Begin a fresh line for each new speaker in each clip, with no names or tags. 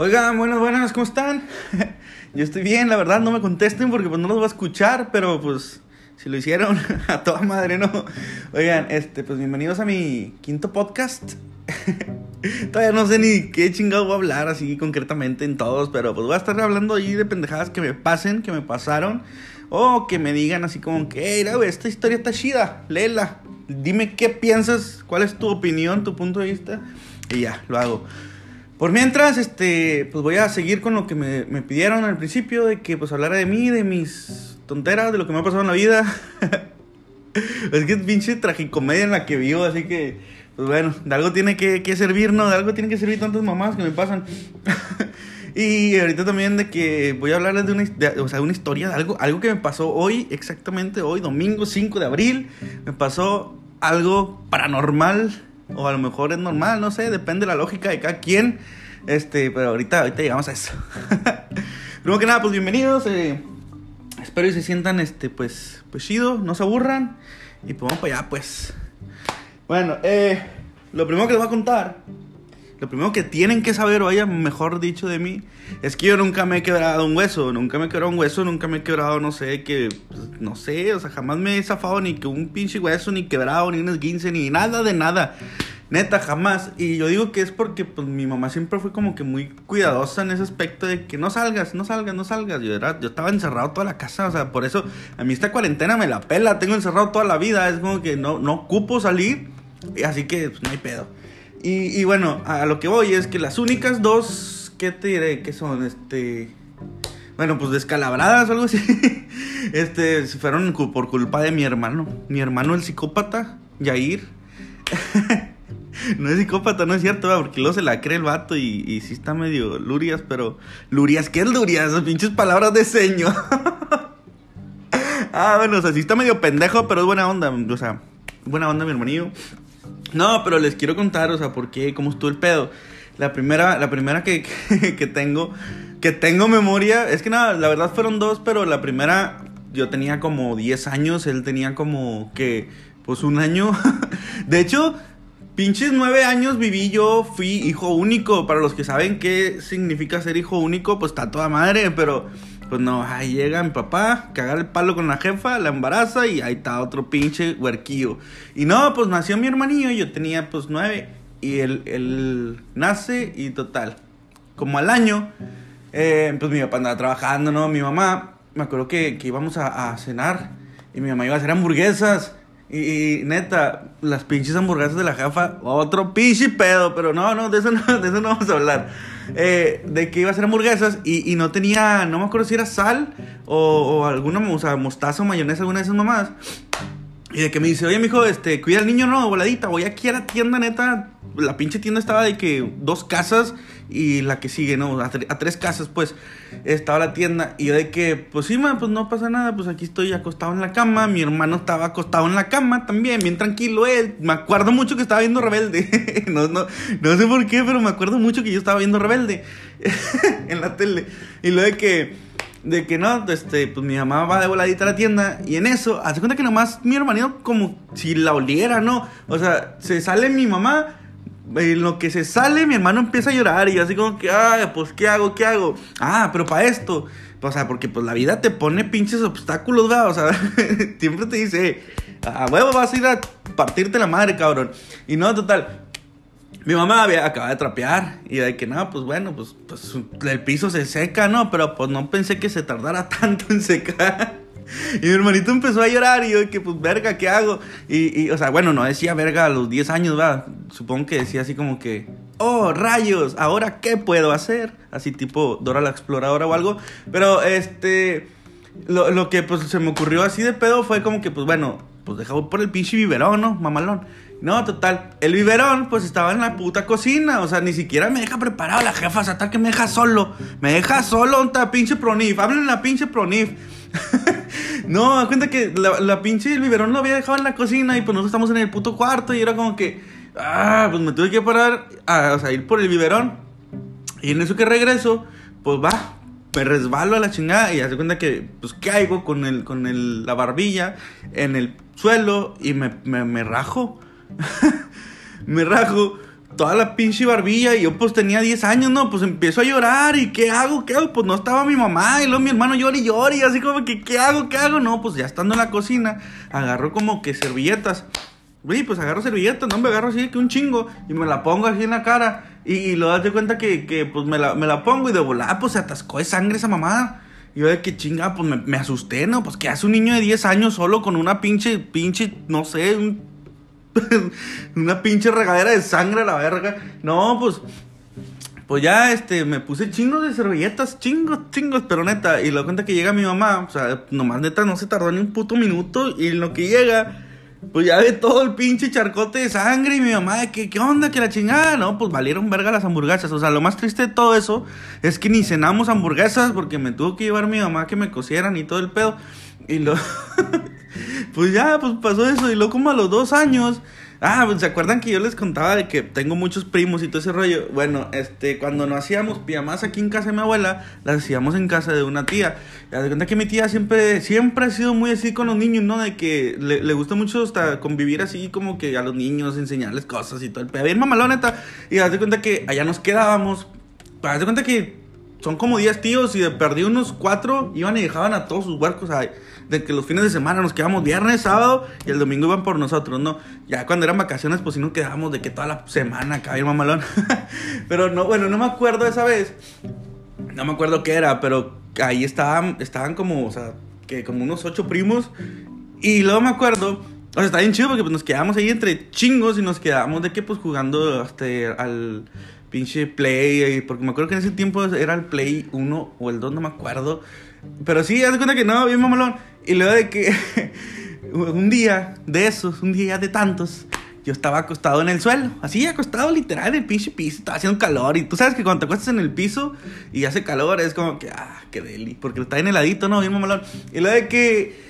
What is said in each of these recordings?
Oigan, buenas, buenas, ¿cómo están? Yo estoy bien, la verdad, no me contesten porque pues no los voy a escuchar, pero pues si lo hicieron, a toda madre, ¿no? Oigan, este, pues bienvenidos a mi quinto podcast. Todavía no sé ni qué chingado voy a hablar así concretamente en todos, pero pues voy a estar hablando ahí de pendejadas que me pasen, que me pasaron, o que me digan así como que, hey, güey, esta historia está chida, léela, dime qué piensas, cuál es tu opinión, tu punto de vista, y ya, lo hago. Por mientras, este, pues voy a seguir con lo que me, me pidieron al principio, de que pues hablara de mí, de mis tonteras, de lo que me ha pasado en la vida. es que es pinche tragicomedia en la que vivo, así que, pues bueno, de algo tiene que, que servir, ¿no? De algo tiene que servir tantas mamás que me pasan. y ahorita también de que voy a hablarles de una, de, o sea, una historia, de algo, algo que me pasó hoy, exactamente hoy, domingo 5 de abril, me pasó algo paranormal o a lo mejor es normal, no sé, depende de la lógica de cada quien. Este, pero ahorita, ahorita llegamos a eso. Primero que nada, pues bienvenidos. Eh, espero que se sientan, este, pues, pues chido, no se aburran. Y pues vamos para allá, pues. Bueno, eh, lo primero que les voy a contar, lo primero que tienen que saber, o haya mejor dicho de mí, es que yo nunca me he quebrado un hueso. Nunca me he quebrado un hueso, nunca me he quebrado, no sé, que, pues, no sé, o sea, jamás me he zafado ni que un pinche hueso, ni quebrado, ni un esguince, ni nada de nada. Neta, jamás. Y yo digo que es porque pues mi mamá siempre fue como que muy cuidadosa en ese aspecto de que no salgas, no salgas, no salgas. Yo, era, yo estaba encerrado toda la casa, o sea, por eso a mí esta cuarentena me la pela, tengo encerrado toda la vida, es como que no, no ocupo salir, así que pues, no hay pedo. Y, bueno, a lo que voy es que las únicas dos, ¿qué te diré? Que son, este... Bueno, pues descalabradas o algo así. Este, fueron por culpa de mi hermano. Mi hermano el psicópata, Yair. no es psicópata, no es cierto, porque luego se la cree el vato y, y sí está medio lurias, pero... Lurias, ¿qué es lurias? Pinches palabras de seño. ah, bueno, o sea, sí está medio pendejo, pero es buena onda. O sea, buena onda mi hermanillo. No, pero les quiero contar, o sea, por qué, cómo estuvo el pedo. La primera, la primera que, que, tengo, que tengo memoria, es que nada, la verdad fueron dos, pero la primera yo tenía como 10 años, él tenía como que, pues un año. De hecho, pinches 9 años viví yo, fui hijo único. Para los que saben qué significa ser hijo único, pues está toda madre, pero pues no, ahí llega mi papá, cagar el palo con la jefa, la embaraza y ahí está otro pinche huerquillo. Y no, pues nació mi hermanillo, yo tenía pues nueve y él, él nace y total, como al año, eh, pues mi papá andaba trabajando, ¿no? Mi mamá, me acuerdo que, que íbamos a, cenar y mi mamá iba a hacer hamburguesas. Y, y, neta, las pinches hamburguesas de la jefa, otro pinche pedo, pero no, no, de eso no, de eso no vamos a hablar. Eh, de que iba a hacer hamburguesas y, no tenía, no me acuerdo si era sal o, o alguna, o sea, mostaza o mayonesa, alguna de esas mamadas. Y de que me dice, oye, mijo, este, cuida al niño, no, voladita, voy aquí a la tienda, neta. La pinche tienda estaba de que dos casas y la que sigue, ¿no? A, a tres casas, pues, estaba la tienda. Y yo de que, pues sí, man, pues no pasa nada, pues aquí estoy acostado en la cama. Mi hermano estaba acostado en la cama también, bien tranquilo él. Me acuerdo mucho que estaba viendo Rebelde. no, no, no sé por qué, pero me acuerdo mucho que yo estaba viendo Rebelde en la tele. Y lo de que de que no, este, pues mi mamá va de voladita a la tienda y en eso, hace cuenta que nomás mi hermanito como si la oliera, ¿no? O sea, se sale mi mamá, en lo que se sale mi hermano empieza a llorar y así como que, ay, pues ¿qué hago? ¿Qué hago? Ah, pero para esto, o sea, porque pues la vida te pone pinches obstáculos, ¿verdad? O sea, siempre te dice, a huevo vas a ir a partirte la madre, cabrón. Y no, total, mi mamá había acabado de trapear y de que no, pues bueno, pues, pues el piso se seca, ¿no? Pero pues no pensé que se tardara tanto en secar. Y mi hermanito empezó a llorar y yo que pues verga, ¿qué hago? Y, y, o sea, bueno, no decía verga a los 10 años, va. Supongo que decía así como que, oh, rayos, ¿ahora qué puedo hacer? Así tipo Dora la Exploradora o algo. Pero este, lo, lo que pues se me ocurrió así de pedo fue como que pues bueno, pues dejaba por el pinche biberón, ¿no? Mamalón. No, total. El biberón, pues estaba en la puta cocina. O sea, ni siquiera me deja preparado la jefa. O sea, tal que me deja solo. Me deja solo un pinche pronif. Hablen la pinche pronif. no, cuenta que la, la, pinche el biberón lo había dejado en la cocina. Y pues nosotros estamos en el puto cuarto. Y era como que. Ah, pues me tuve que parar. A, o sea, ir por el biberón. Y en eso que regreso, pues va. Me resbalo a la chingada. Y hace cuenta que, pues caigo con, el, con el, la barbilla en el suelo. Y me, me, me rajo. me rajo. Toda la pinche barbilla y yo pues tenía 10 años, ¿no? Pues empiezo a llorar y ¿qué hago? ¿Qué hago? Pues no estaba mi mamá y luego mi hermano llora y llora y así como que ¿qué hago? ¿Qué hago? No, pues ya estando en la cocina, agarro como que servilletas. Uy, pues agarro servilletas, no me agarro así que un chingo y me la pongo así en la cara y, y luego das cuenta que, que pues me la, me la pongo y de volada pues se atascó de sangre esa mamada. Y yo de que chinga, pues me, me asusté, ¿no? Pues que hace un niño de 10 años solo con una pinche, pinche, no sé, un una pinche regadera de sangre a la verga. No, pues. Pues ya, este, me puse chingos de servilletas, chingos, chingos, pero neta. Y lo cuenta que llega mi mamá, o sea, nomás neta no se tardó ni un puto minuto. Y en lo que llega, pues ya ve todo el pinche charcote de sangre. Y mi mamá, de que, ¿qué onda? Que la chingada, no, pues valieron verga las hamburguesas. O sea, lo más triste de todo eso es que ni cenamos hamburguesas porque me tuvo que llevar mi mamá que me cosieran y todo el pedo. Y lo. pues ya, pues pasó eso. Y luego, como a los dos años. Ah, pues se acuerdan que yo les contaba de que tengo muchos primos y todo ese rollo. Bueno, este, cuando no hacíamos pijamas aquí en casa de mi abuela, las hacíamos en casa de una tía. Ya de cuenta que mi tía siempre, siempre ha sido muy así con los niños, ¿no? De que le, le gusta mucho hasta convivir así como que a los niños, enseñarles cosas y todo el pedo. Bien mamalón, neta. Y haz de cuenta que allá nos quedábamos. Haz de cuenta que son como 10 tíos y perdí unos 4 iban y dejaban a todos sus huercos ahí de que los fines de semana nos quedamos viernes, sábado y el domingo iban por nosotros, ¿no? Ya cuando eran vacaciones, pues sí nos quedábamos de que toda la semana acá bien mamalón. pero no, bueno, no me acuerdo esa vez. No me acuerdo qué era, pero ahí estaban, estaban como, o sea, que como unos ocho primos. Y luego me acuerdo, o sea, está bien chido porque pues, nos quedamos ahí entre chingos y nos quedamos de que pues jugando este, al pinche Play, porque me acuerdo que en ese tiempo era el Play 1 o el 2, no me acuerdo. Pero sí, haz de cuenta que no, bien mamalón. Y luego de que un día de esos, un día de tantos, yo estaba acostado en el suelo, así acostado literal en el pinche piso, estaba haciendo calor. Y tú sabes que cuando te acuestas en el piso y hace calor, es como que, ah, qué deli, porque está en heladito, ¿no? Bien mamalón. Y luego de que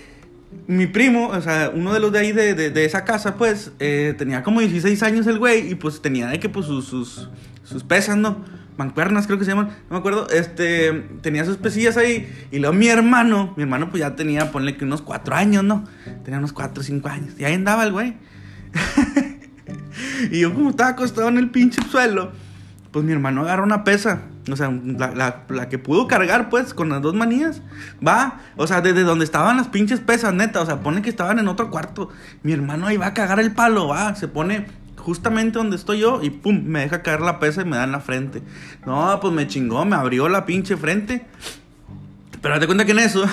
mi primo, o sea, uno de los de ahí de, de, esa casa, pues, eh, tenía como 16 años el güey y pues tenía de que pues sus, sus, sus pesas, ¿no? mancuernas creo que se llaman, no me acuerdo, este, tenía sus pesillas ahí, y luego mi hermano, mi hermano pues ya tenía, ponle que unos cuatro años, ¿no? Tenía unos cuatro o cinco años, y ahí andaba el güey. y yo como estaba acostado en el pinche suelo, pues mi hermano agarró una pesa, o sea, la, la, que pudo cargar, pues, con las dos manías. Va, o sea, desde donde estaban las pinches pesas, neta. O sea, pone que estaban en otro cuarto. Mi hermano ahí va a cagar el palo, va. Se pone justamente donde estoy yo y pum, me deja caer la pesa y me da en la frente. No, pues me chingó, me abrió la pinche frente. Pero date cuenta que en eso,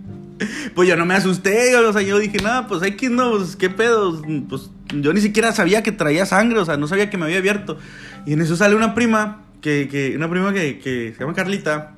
pues yo no me asusté, o sea, yo dije, nada, pues hay que no, pues qué pedo, pues yo ni siquiera sabía que traía sangre, o sea, no sabía que me había abierto. Y en eso sale una prima, que, que una prima que, que se llama Carlita,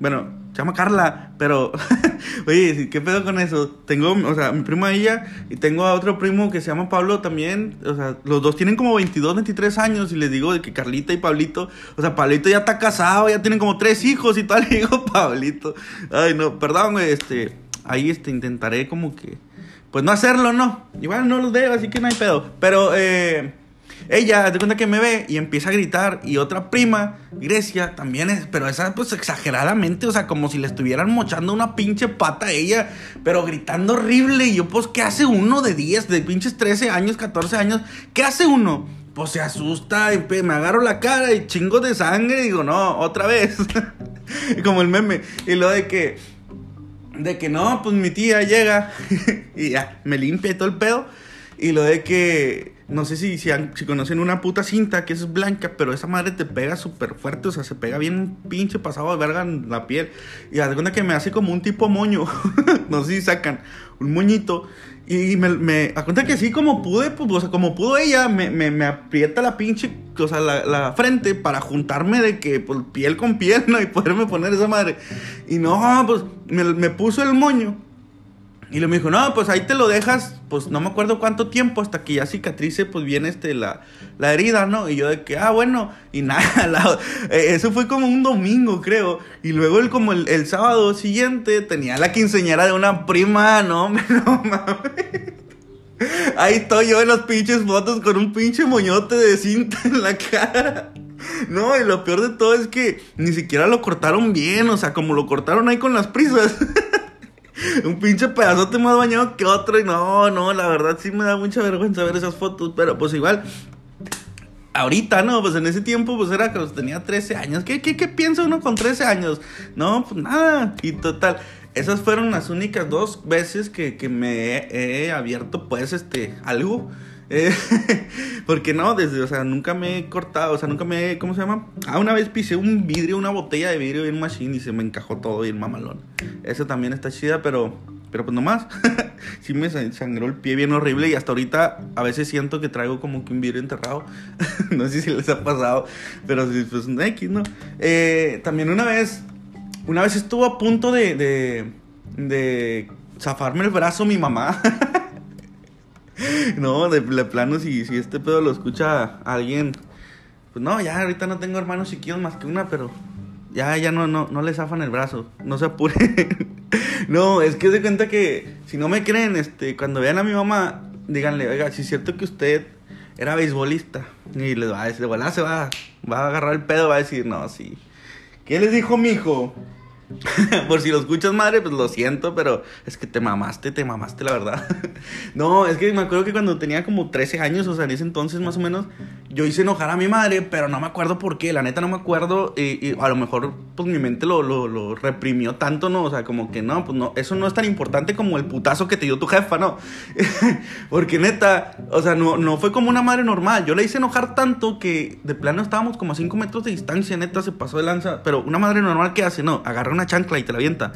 bueno, se llama Carla, pero, oye, ¿qué pedo con eso? Tengo, o sea, mi prima ella y tengo a otro primo que se llama Pablo también, o sea, los dos tienen como 22, 23 años y les digo que Carlita y Pablito, o sea, Pablito ya está casado, ya tienen como tres hijos y tal, y digo Pablito. Ay, no, perdón, este, ahí este, intentaré como que, pues no hacerlo, no, igual no lo debo, así que no hay pedo, pero, eh... Ella, de cuenta que me ve y empieza a gritar. Y otra prima, Grecia, también es, pero esa pues exageradamente, o sea, como si le estuvieran mochando una pinche pata a ella, pero gritando horrible. Y yo, pues, ¿qué hace uno de 10, de pinches 13 años, 14 años? ¿Qué hace uno? Pues se asusta y me agarro la cara y chingo de sangre y digo, no, otra vez. como el meme. Y lo de que, de que no, pues mi tía llega y ya, me limpia y todo el pedo. Y lo de que no sé si, si, conocen una puta cinta que es blanca, pero esa madre te pega súper fuerte, o sea, se pega bien pinche pasado de verga en la piel. Y haz cuenta que me hace como un tipo moño. no sé si sacan un moñito. Y me, me a cuenta que así como pude, pues, o sea, como pudo ella, me, me, me aprieta la pinche, o sea, la, frente para juntarme de que, pues, piel con piel, ¿no? Y poderme poner esa madre. Y no, pues, me puso el moño y le me dijo, no, pues ahí te lo dejas, pues no me acuerdo cuánto tiempo, hasta que ya cicatrice, pues viene este, la, la herida, ¿no? Y yo de que, ah, bueno, y nada, eh, eso fue como un domingo, creo. Y luego el, como el, el sábado siguiente tenía la quinceñera de una prima, no, no mames. Ahí estoy yo en las pinches fotos con un pinche moñote de cinta en la cara. No, y lo peor de todo es que ni siquiera lo cortaron bien, o sea, como lo cortaron ahí con las prisas. un pinche pedazote más bañado que otro. Y no, no, la verdad sí me da mucha vergüenza ver esas fotos. Pero pues igual. ahorita, ¿no? Pues en ese tiempo, pues era que tenía 13 años. ¿Qué, qué, qué piensa uno con 13 años? No, pues nada. Y total, esas fueron las únicas dos veces que, que me he abierto, pues, este, algo. Eh, porque no, desde, o sea, nunca me he cortado, o sea, nunca me he, ¿cómo se llama? Ah, una vez pisé un vidrio, una botella de vidrio en machine y se me encajó todo bien mamalón. Eso también está chida, pero, pero pues nomás. sí me sangró el pie bien horrible y hasta ahorita a veces siento que traigo como que un vidrio enterrado. no sé si les ha pasado, pero sí, pues X, ¿no? Eh, también una vez, una vez estuvo a punto de, de, de zafarme el brazo mi mamá. no, de, plano, si, este pedo lo escucha alguien, pues no, ya ahorita no tengo hermanos chiquillos más que una, pero ya, ya no, no, no le zafan el brazo, no se apuren. no, es que se cuenta que si no me creen, este, cuando vean a mi mamá, díganle, oiga, si es cierto que usted era beisbolista, y les va a decir, bueno, se va, va a agarrar el pedo, va a decir, no, sí. ¿Qué les dijo mi hijo? Por si lo escuchas, madre, pues lo siento, pero es que te mamaste, te mamaste, la verdad. no, es que me acuerdo que cuando tenía como 13 años, o sea, en ese entonces más o menos, yo hice enojar a mi madre, pero no me acuerdo por qué, la neta no me acuerdo, y, a lo mejor, pues mi mente lo, lo, lo, reprimió tanto, ¿no? O sea, como que no, pues no, eso no es tan importante como el putazo que te dio tu jefa, ¿no? Porque neta, o sea, no, no fue como una madre normal, yo le hice enojar tanto que de plano estábamos como a 5 metros de distancia, neta, se pasó de lanza, pero una madre normal, ¿qué hace? No, agarra una chancla y te la avienta.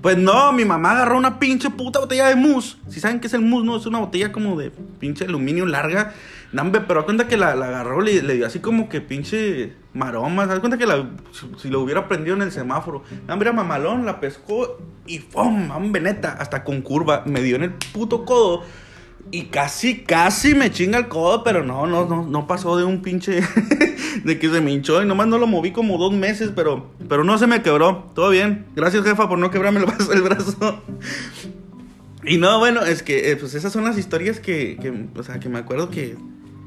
Pues no, mi mamá agarró una pinche puta botella de mousse. Si saben qué es el mousse, no, es una botella como de pinche aluminio larga. Nambe, pero a cuenta que la, agarró, le, le, dio así como que pinche maroma. ¿Sabes cuenta que la, si, lo hubiera prendido en el semáforo? Nambe era mamalón, la pescó y ¡pum! Hombre, neta, hasta con curva. Me dio en el puto codo. Y casi, casi me chinga el codo, pero no, no, no, no pasó de un pinche. de que se me hinchó y nomás no lo moví como dos meses, pero, pero no se me quebró. Todo bien. Gracias, jefa, por no quebrarme el brazo. Y no, bueno, es que eh, pues esas son las historias que, que, o sea, que me acuerdo que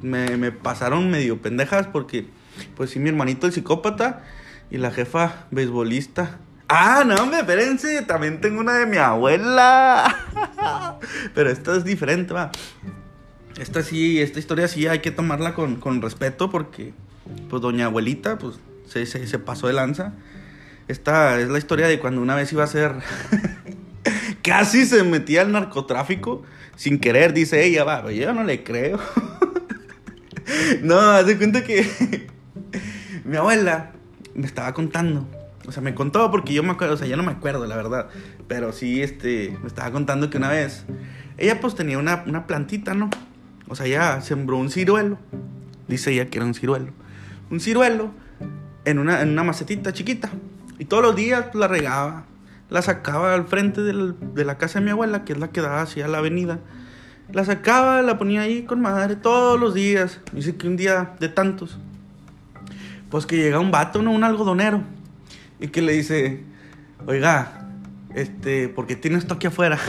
me, me pasaron medio pendejas porque, pues sí, mi hermanito el psicópata y la jefa beisbolista. Ah, no, me espérense, también tengo una de mi abuela. Pero esta es diferente, va. Esta sí, esta historia sí hay que tomarla con, con respeto porque, pues, doña abuelita, pues, se, se, pasó de lanza. Esta es la historia de cuando una vez iba a ser... Casi se metía al narcotráfico sin querer, dice ella, va, yo no le creo. no, hace cuenta que mi abuela me estaba contando o sea, me contó porque yo me acuerdo, o sea, no me acuerdo, la verdad. Pero sí, este, me estaba contando que una vez, ella pues tenía una, una plantita, ¿no? O sea, ella sembró un ciruelo. Dice ella que era un ciruelo. Un ciruelo en una, en una macetita chiquita. Y todos los días la regaba. La sacaba al frente de la casa de mi abuela, que es la que da hacia la avenida. La sacaba, la ponía ahí con madre todos los días. Dice que un día de tantos. Pues que llega un vato, ¿no? Un algodonero y que le dice, oiga, este, ¿por qué tiene esto aquí afuera?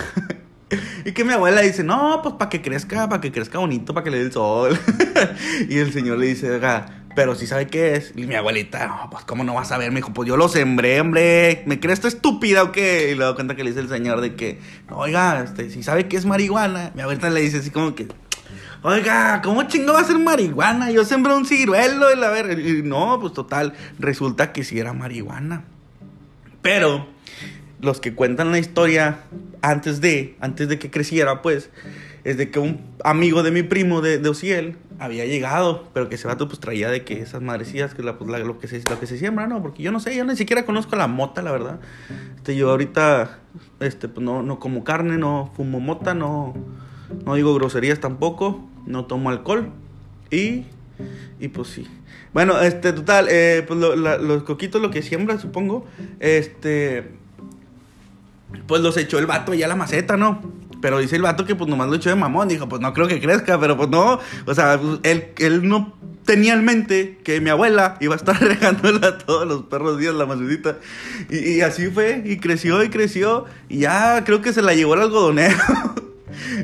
y que mi abuela dice, no, pues para que crezca, para que crezca bonito, para que le dé el sol. y el señor le dice, oiga, pero si sabe qué es. Y mi abuelita, pues cómo no vas a ver, me dijo, pues yo lo sembré, hombre. ¿Me crees esto estúpida o qué? Y le doy cuenta que le dice el señor de que, oiga, este, si sabe qué es marihuana. Mi abuelita le dice así como que, Oiga, ¿cómo chingo va a ser marihuana? Yo sembré un ciruelo y la ver. no, pues total, resulta que sí era marihuana. Pero los que cuentan la historia antes de, antes de que creciera, pues, es de que un amigo de mi primo de, de Ociel había llegado, pero que ese vato pues traía de que esas madrecillas, que es pues, lo, que se, lo que se siembra, ¿no? Porque yo no sé, yo ni siquiera conozco la mota, la verdad. Este, yo ahorita, este, pues no, no como carne, no fumo mota, no no digo groserías tampoco, no tomo alcohol y, y pues sí. Bueno, este, total, eh, pues los coquitos lo que siembra, supongo, este, pues los echó el vato ya a la maceta, ¿no? Pero dice el vato que pues nomás lo echó de mamón, dijo, pues no creo que crezca, pero pues no, o sea, pues, él, él no tenía en mente que mi abuela iba a estar regándola todos los perros días la macetita. Y, así fue, y creció y creció, y ya creo que se la llevó el algodonero.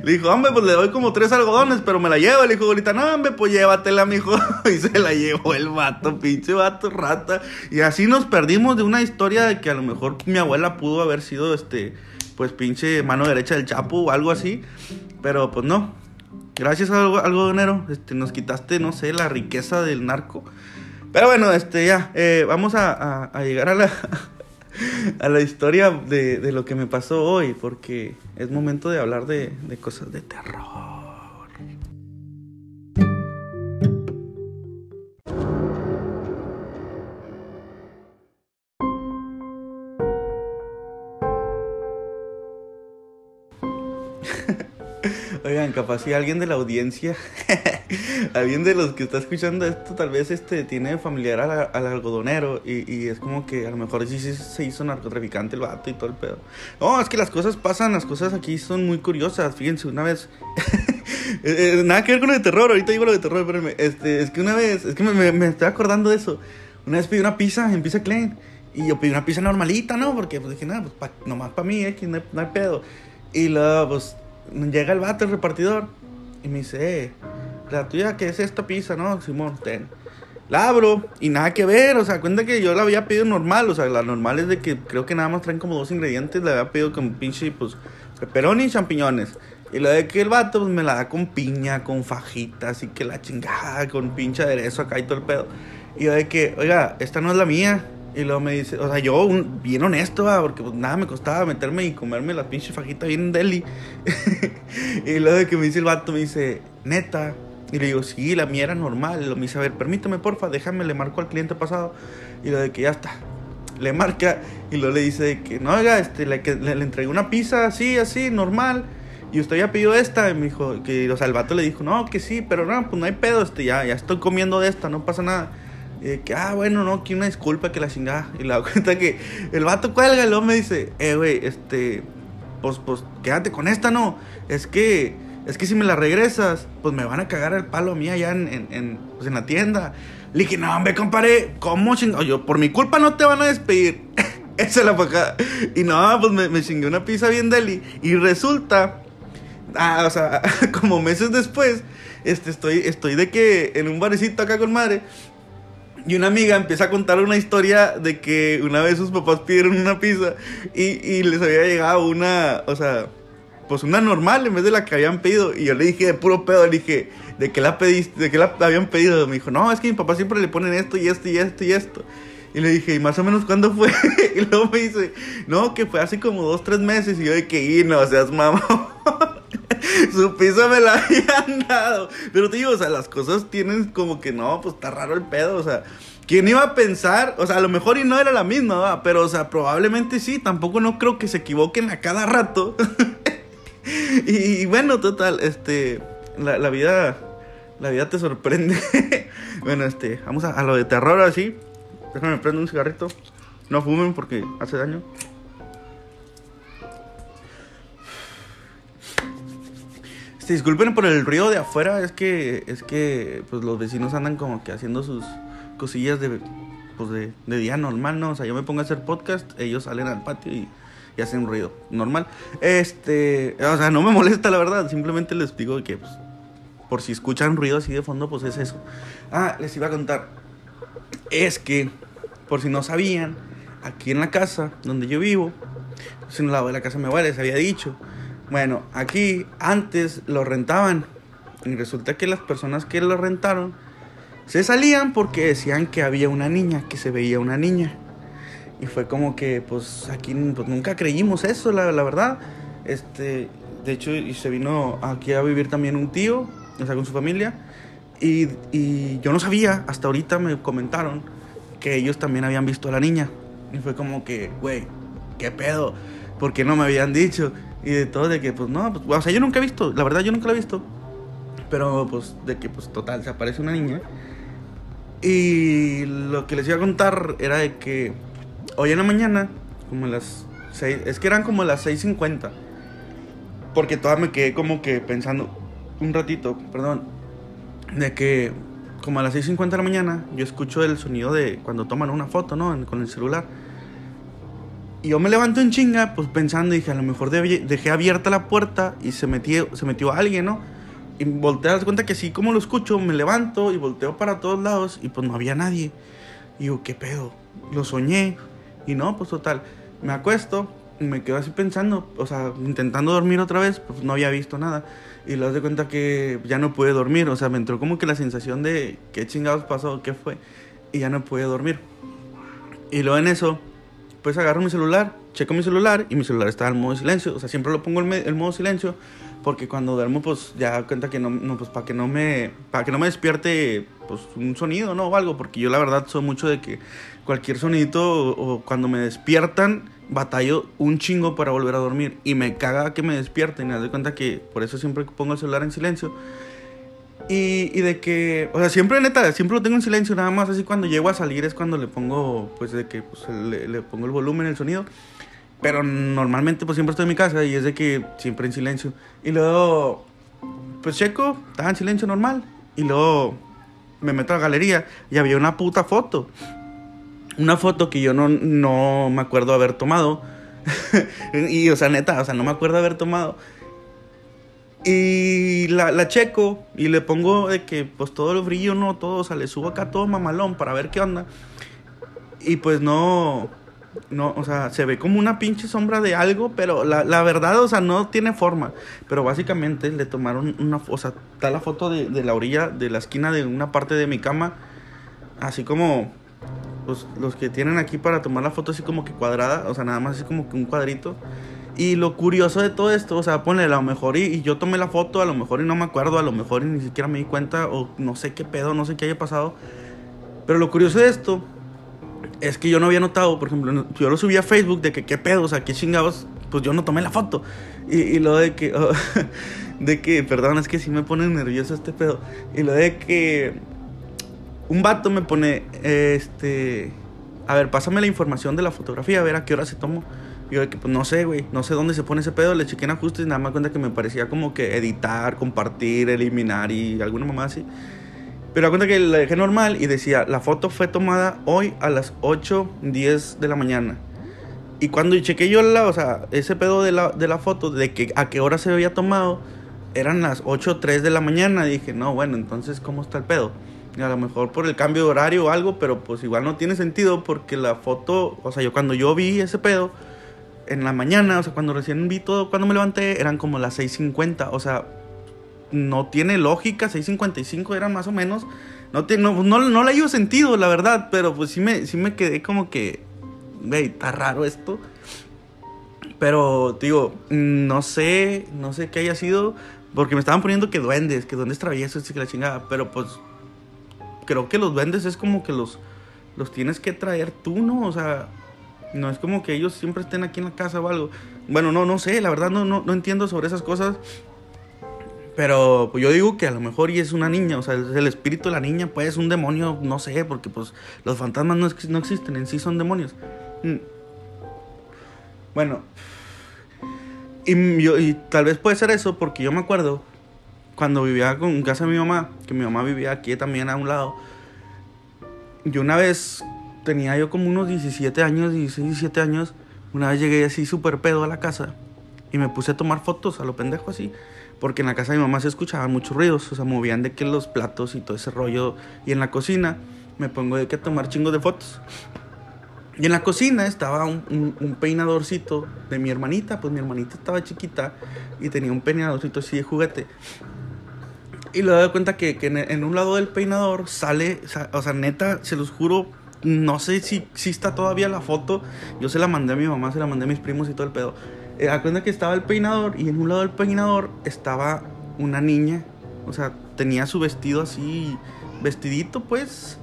Le dijo, hombre, pues le doy como tres algodones, pero me la llevo. Le dijo, ahorita, no, hombre, pues llévatela, mijo. Y se la llevó el vato, pinche vato, rata. Y así nos perdimos de una historia de que a lo mejor mi abuela pudo haber sido, este, pues pinche mano derecha del Chapo o algo así. Pero pues no. Gracias al algodonero, este, nos quitaste, no sé, la riqueza del narco. Pero bueno, este, ya, eh, vamos a, llegar a la, a la historia de, de, lo que me pasó hoy, porque es momento de hablar de, de cosas de terror. Capaz si alguien de la audiencia, alguien de los que está escuchando esto, tal vez este tiene familiar al, algodonero y, es como que a lo mejor sí, sí, se hizo narcotraficante el vato y todo el pedo. No, es que las cosas pasan, las cosas aquí son muy curiosas. Fíjense, una vez, eh, eh, nada que ver con lo de terror, ahorita digo lo de terror, espérenme. Este, es que una vez, es que me, me, estoy acordando de eso. Una vez pedí una pizza en Pizza Klein y yo pedí una pizza normalita, ¿no? Porque pues dije, nada, pues nomás para mí, eh, que no hay pedo. Y luego, pues llega el vato, el repartidor, y me dice, eh, la tuya, ¿qué es esta pizza, no? Simón, ten. La abro y nada que ver, o sea, cuenta que yo la había pedido normal, o sea, la normal es de que creo que nada más traen como dos ingredientes, la había pedido con pinche, pues, pepperoni y champiñones. Y la de que el vato pues, me la da con piña, con fajitas y que la chingada, con pinche aderezo acá y todo el pedo. Y yo de que, oiga, esta no es la mía. Y luego me dice, o sea, yo bien honesto, porque pues, nada me costaba meterme y comerme la pinche fajita bien deli. y luego de que me dice el vato, me dice, neta. Y le digo, sí, la mía era normal. Y lo me dice, a ver, permítame, porfa, déjame, le marco al cliente pasado. Y lo de que ya está. Le marca y luego le dice que, no, oiga, este, le, le, le entregué una pizza así, así, normal. Y usted ya pidió esta. Y me dijo, que, o sea, el vato le dijo, no, que sí, pero no, pues no hay pedo, este, ya, ya estoy comiendo de esta, no pasa nada. Y que, ah, bueno, no, que una disculpa, que la chingada. Y la cuenta que el vato cuelga y luego me dice, eh, güey, este, pues, pues, quédate con esta, no. Es que, es que si me la regresas, pues me van a cagar el palo a mí allá en, en, pues, en la tienda. Le dije, no, hombre, compadre, ¿cómo chingado? Yo, por mi culpa no te van a despedir. Esa es la acá. Y no, pues me, me chingué una pizza bien deli. Y resulta, ah, o sea, como meses después, este, estoy, estoy de que en un barecito acá con madre y una amiga empieza a contar una historia de que una vez sus papás pidieron una pizza y, y les había llegado una, o sea, pues una normal en vez de la que habían pedido. Y yo le dije de puro pedo, le dije, ¿de qué la pediste? ¿De qué la habían pedido? Me dijo, no, es que mi papá siempre le ponen esto y esto y esto y esto. Y le dije, ¿y más o menos cuándo fue? y luego me dice, no, que fue hace como dos, tres meses. Y yo de que, y no seas mamá. Su piso me la habían dado. Pero te digo, o sea, las cosas tienen como que no, pues está raro el pedo, o sea. ¿Quién iba a pensar? O sea, a lo mejor y no era la misma, ¿va? Pero, o sea, probablemente sí. Tampoco no creo que se equivoquen a cada rato. y, bueno, total, este. La, vida. La vida te sorprende. bueno, este. Vamos a, a, lo de terror así. Déjame prender un cigarrito. No fumen porque hace daño. Disculpen por el ruido de afuera, es que es que pues los vecinos andan como que haciendo sus cosillas de pues de, día normal, ¿no? O sea, yo me pongo a hacer podcast, ellos salen al patio y, y hacen ruido normal. Este, o sea, no me molesta la verdad, simplemente les digo que pues, por si escuchan ruido así de fondo, pues es eso. Ah, les iba a contar. Es que, por si no sabían, aquí en la casa donde yo vivo, pues en de la casa me abuela les había dicho bueno, aquí antes lo rentaban y resulta que las personas que lo rentaron se salían porque decían que había una niña, que se veía una niña. Y fue como que, pues aquí pues, nunca creímos eso, la, verdad. Este, de hecho, y se vino aquí a vivir también un tío, o sea, con su familia. Y, y yo no sabía, hasta ahorita me comentaron que ellos también habían visto a la niña. Y fue como que, güey, ¿qué pedo? ¿Por qué no me habían dicho? Y de todo, de que pues no, pues, o sea, yo nunca he visto, la verdad yo nunca la he visto. Pero pues de que pues total, se aparece una niña. Y lo que les iba a contar era de que hoy en la mañana, como las 6, es que eran como las 6.50. Porque todavía me quedé como que pensando un ratito, perdón, de que como a las 6.50 de la mañana yo escucho el sonido de cuando toman una foto, ¿no? con el celular. Y yo me levanto en chinga, pues pensando, dije, a lo mejor dejé abierta la puerta y se metió, se metió alguien, ¿no? Y volteé a dar cuenta que sí, como lo escucho, me levanto y volteo para todos lados y pues no había nadie. Y digo, ¿qué pedo? Lo soñé. Y no, pues total, me acuesto me quedo así pensando, o sea, intentando dormir otra vez, pues no había visto nada. Y luego de cuenta que ya no pude dormir, o sea, me entró como que la sensación de qué chingados pasó, qué fue, y ya no pude dormir. Y luego en eso, pues agarro mi celular, checo mi celular y mi celular está en modo silencio, o sea, siempre lo pongo en el modo silencio porque cuando duermo pues ya cuenta que no, no pues para que no me para que no me despierte pues un sonido, no o algo, porque yo la verdad soy mucho de que cualquier sonidito o, cuando me despiertan batallo un chingo para volver a dormir y me caga que me despierten, y me doy cuenta que por eso siempre pongo el celular en silencio. Y, y, de que, o sea, siempre neta, siempre lo tengo en silencio, nada más así cuando llego a salir es cuando le pongo, pues de que pues, le, le pongo el volumen, el sonido. Pero normalmente pues siempre estoy en mi casa y es de que siempre en silencio. Y luego, pues checo, estaba en silencio normal. Y luego me meto a la galería y había una puta foto. Una foto que yo no, no me acuerdo haber tomado. y, o sea, neta, o sea, no me acuerdo haber tomado. Y la, la, checo y le pongo de que, pues todo el brillo, no, todo, o sea, le subo acá todo mamalón para ver qué onda. Y pues no, no, o sea, se ve como una pinche sombra de algo, pero la, la, verdad, o sea, no tiene forma. Pero básicamente le tomaron una, o sea, está la foto de, de la orilla, de la esquina de una parte de mi cama, así como los, los que tienen aquí para tomar la foto así como que cuadrada, o sea, nada más así como que un cuadrito. Y lo curioso de todo esto, o sea, ponle a lo mejor y, y, yo tomé la foto, a lo mejor y no me acuerdo, a lo mejor y ni siquiera me di cuenta, o no sé qué pedo, no sé qué haya pasado. Pero lo curioso de esto es que yo no había notado, por ejemplo, yo lo subí a Facebook de que qué pedo, o sea, qué chingados, pues yo no tomé la foto. Y, y lo de que, oh, de que, perdón, es que sí me pone nervioso este pedo. Y lo de que un vato me pone, este, a ver, pásame la información de la fotografía, a ver a qué hora se tomó. Yo de que, pues no sé, güey, no sé dónde se pone ese pedo, le chequé en ajustes y nada más cuenta que me parecía como que editar, compartir, eliminar y alguna mamá así. Pero da cuenta que la dejé normal y decía, la foto fue tomada hoy a las 8.10 de la mañana. Y cuando chequé yo la, o sea, ese pedo de la, de la foto, de que a qué hora se había tomado, eran las 8.03 de la mañana. Dije, no, bueno, entonces, ¿cómo está el pedo? Y a lo mejor por el cambio de horario o algo, pero pues igual no tiene sentido porque la foto, o sea, yo cuando yo vi ese pedo, en la mañana, o sea, cuando recién vi todo, cuando me levanté, eran como las 6.50, o sea, no tiene lógica, 6.55 era más o menos. No, te, no, no, no le ido sentido, la verdad, pero pues sí me, sí me quedé como que, güey, está raro esto. Pero, digo, no sé, no sé qué haya sido, porque me estaban poniendo que duendes, que duendes traviesos que la chingada, pero pues creo que los duendes es como que los, los tienes que traer tú, ¿no? O sea, no es como que ellos siempre estén aquí en la casa o algo. Bueno, no, no sé, la verdad no, no, no entiendo sobre esas cosas. Pero pues yo digo que a lo mejor y es una niña, o sea, es el espíritu de la niña, pues un demonio, no sé, porque pues los fantasmas no, no existen, en sí son demonios. Mm. Bueno, y, yo, y tal vez puede ser eso, porque yo me acuerdo cuando vivía con, casa de mi mamá, que mi mamá vivía aquí también a un lado, yo una vez tenía yo como unos 17 años, 16, 17 años, una vez llegué así súper pedo a la casa y me puse a tomar fotos a lo pendejo así. Porque en la casa de mi mamá se escuchaban muchos ruidos, o sea, movían de que los platos y todo ese rollo. Y en la cocina me pongo de que a tomar chingos de fotos. Y en la cocina estaba un, peinadorcito de mi hermanita, pues mi hermanita estaba chiquita y tenía un peinadorcito así de juguete. Y le doy cuenta que en, un lado del peinador sale, o sea, neta, se los juro, no sé si, si está todavía la foto. Yo se la mandé a mi mamá, se la mandé a mis primos y todo el pedo eh, que estaba el peinador y en un lado del peinador estaba una niña. O sea, tenía su vestido así, vestidito pues.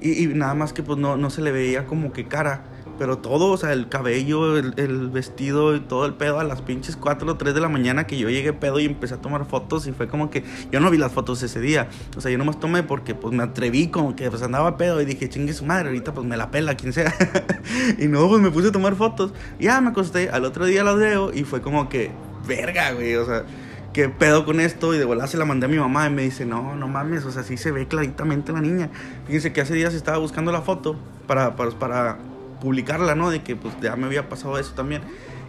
Y, y nada más que pues no, no se le veía como que cara. Pero todo, o sea, el cabello, el, vestido y todo el pedo a las pinches 4 o 3 de la mañana que yo llegué pedo y empecé a tomar fotos y fue como que yo no vi las fotos ese día. O sea, yo nomás tomé porque pues me atreví como que pues andaba pedo y dije, chingue su madre, ahorita pues me la pela quien sea. y no, pues me puse a tomar fotos. Y ya me acosté, al otro día las veo y fue como que, verga, güey, o sea qué pedo con esto y de volada se la mandé a mi mamá y me dice, no, no mames, o sea, sí se ve claritamente la niña. Fíjense que hace días estaba buscando la foto para, para publicarla, ¿no? De que pues ya me había pasado eso también.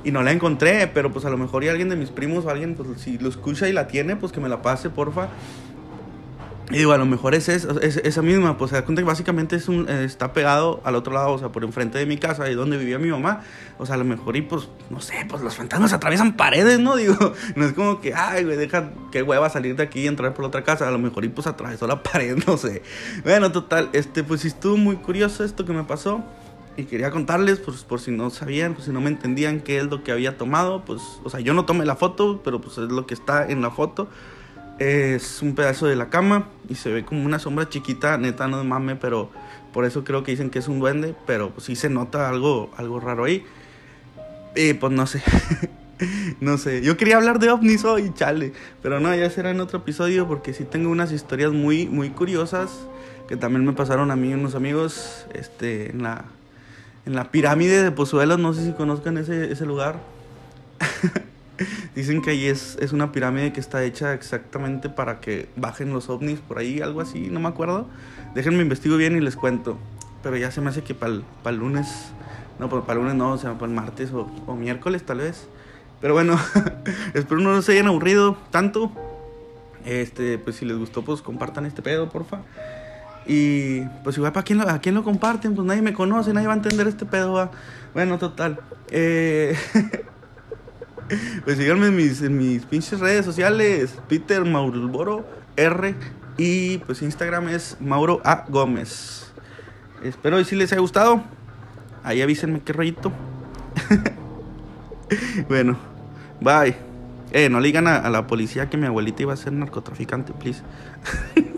Y no la encontré, pero pues a lo mejor y alguien de mis primos o alguien, pues si lo escucha y la tiene, pues que me la pase, porfa. Y digo, a lo mejor es, es, esa misma, pues se da cuenta que básicamente es un, está pegado al otro lado, o sea, por enfrente de mi casa, y donde vivía mi mamá. O sea, a lo mejor, y pues, no sé, pues los fantasmas atraviesan paredes, ¿no? Digo, no es como que, ay, güey, deja que hueva salir de aquí y entrar por la otra casa. A lo mejor, y pues atravesó la pared, no sé. Bueno, total, este, pues sí estuvo muy curioso esto que me pasó. Y quería contarles, pues, por si no sabían, pues si no me entendían qué es lo que había tomado, pues, o sea, yo no tomé la foto, pero pues es lo que está en la foto. Es un pedazo de la cama y se ve como una sombra chiquita, neta, no mame, pero por eso creo que dicen que es un duende, pero pues sí se nota algo, algo raro ahí. Y pues no sé. no sé. Yo quería hablar de ovnis hoy, chale. Pero no, ya será en otro episodio porque sí tengo unas historias muy, muy curiosas que también me pasaron a mí y unos amigos este, en, la, en la pirámide de Pozuelos. No sé si conozcan ese, ese lugar. Dicen que ahí es, es una pirámide que está hecha exactamente para que bajen los ovnis por ahí, algo así, no me acuerdo. Déjenme investigo bien y les cuento. Pero ya se me hace que para el lunes, no, para el lunes no, o sea, para el martes o, o miércoles tal vez. Pero bueno, espero no se hayan aburrido tanto. Este, pues si les gustó, pues compartan este pedo, porfa. Y pues igual para quién lo, a quién lo comparten, pues nadie me conoce, nadie va a entender este pedo. Bueno, total. Eh, pues síganme en mis, pinches redes sociales. Peter Mauroboro R. Y pues Instagram es Mauro A. Gómez. Espero y si les haya gustado. Ahí avísenme qué rollito. bueno, bye. Eh, no le digan a, a la policía que mi abuelita iba a ser narcotraficante, please.